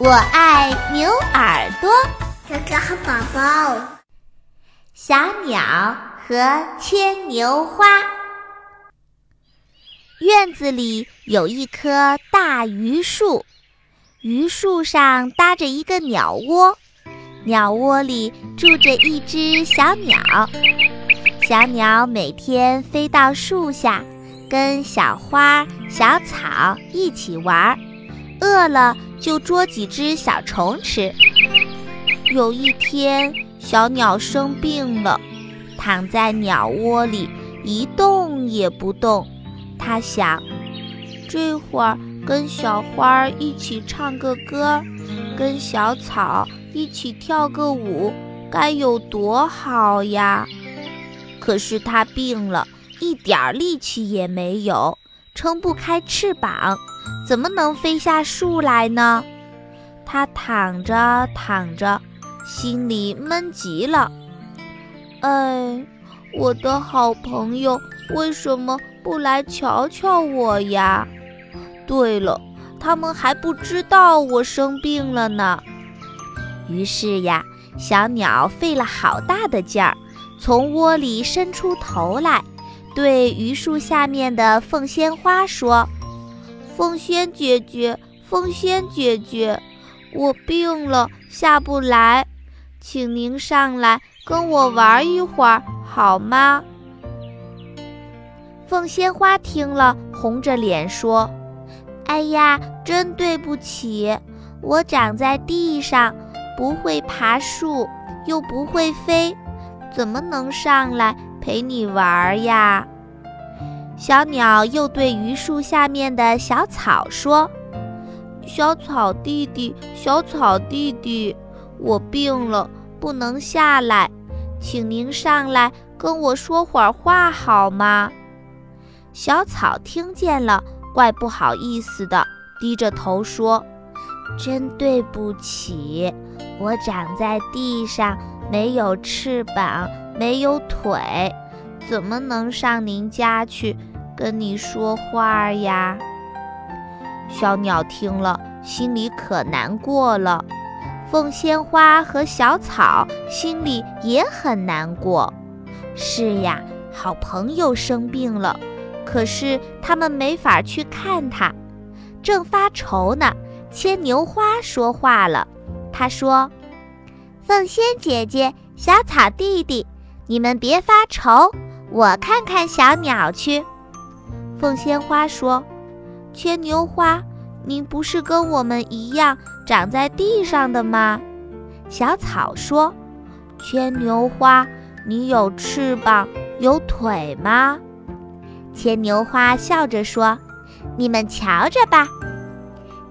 我爱牛耳朵。哥哥和宝宝，小鸟和牵牛花。院子里有一棵大榆树，榆树上搭着一个鸟窝，鸟窝里住着一只小鸟。小鸟每天飞到树下，跟小花、小草一起玩，饿了就捉几只小虫吃。有一天，小鸟生病了，躺在鸟窝里一动也不动。它想，这会儿跟小花一起唱个歌，跟小草一起跳个舞，该有多好呀！可是他病了，一点力气也没有，撑不开翅膀，怎么能飞下树来呢？它躺着躺着，心里闷极了。哎，我的好朋友，为什么？不来瞧瞧我呀！对了，他们还不知道我生病了呢。于是呀，小鸟费了好大的劲儿，从窝里伸出头来，对榆树下面的凤仙花说：“凤仙姐姐，凤仙姐姐，我病了，下不来，请您上来跟我玩一会儿，好吗？”凤仙花听了，红着脸说：“哎呀，真对不起，我长在地上，不会爬树，又不会飞，怎么能上来陪你玩呀？”小鸟又对榆树下面的小草说：“小草弟弟，小草弟弟，我病了，不能下来，请您上来跟我说会儿话好吗？”小草听见了，怪不好意思的，低着头说：“真对不起，我长在地上，没有翅膀，没有腿，怎么能上您家去跟你说话呀？”小鸟听了，心里可难过了。凤仙花和小草心里也很难过。是呀，好朋友生病了。可是他们没法去看他，正发愁呢。牵牛花说话了，他说：“凤仙姐姐，小草弟弟，你们别发愁，我看看小鸟去。”凤仙花说：“牵牛花，您不是跟我们一样长在地上的吗？”小草说：“牵牛花，你有翅膀有腿吗？”牵牛花笑着说：“你们瞧着吧。”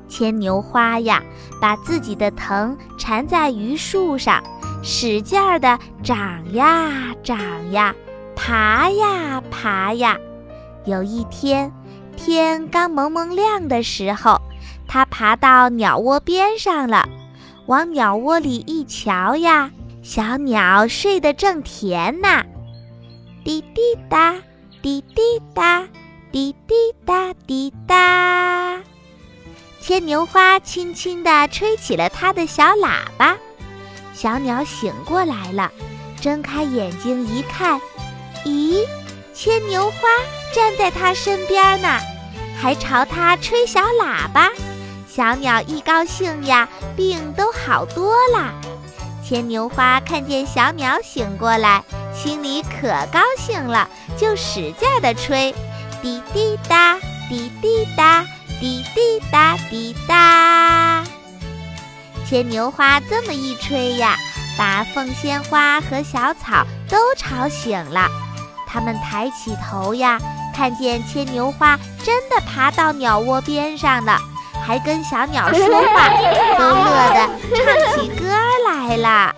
牵牛花呀，把自己的藤缠在榆树上，使劲儿地长呀长呀，爬呀爬呀。有一天，天刚蒙蒙亮的时候，它爬到鸟窝边上了，往鸟窝里一瞧呀，小鸟睡得正甜呢，滴滴答。滴滴答，滴滴答滴答。牵牛花轻轻地吹起了它的小喇叭，小鸟醒过来了，睁开眼睛一看，咦，牵牛花站在它身边呢，还朝它吹小喇叭。小鸟一高兴呀，病都好多了。牵牛花看见小鸟醒过来。心里可高兴了，就使劲地吹，滴滴答，滴滴答，滴滴答滴滴答。牵牛花这么一吹呀，把凤仙花和小草都吵醒了。他们抬起头呀，看见牵牛花真的爬到鸟窝边上了，还跟小鸟说话，都乐得唱起歌来了。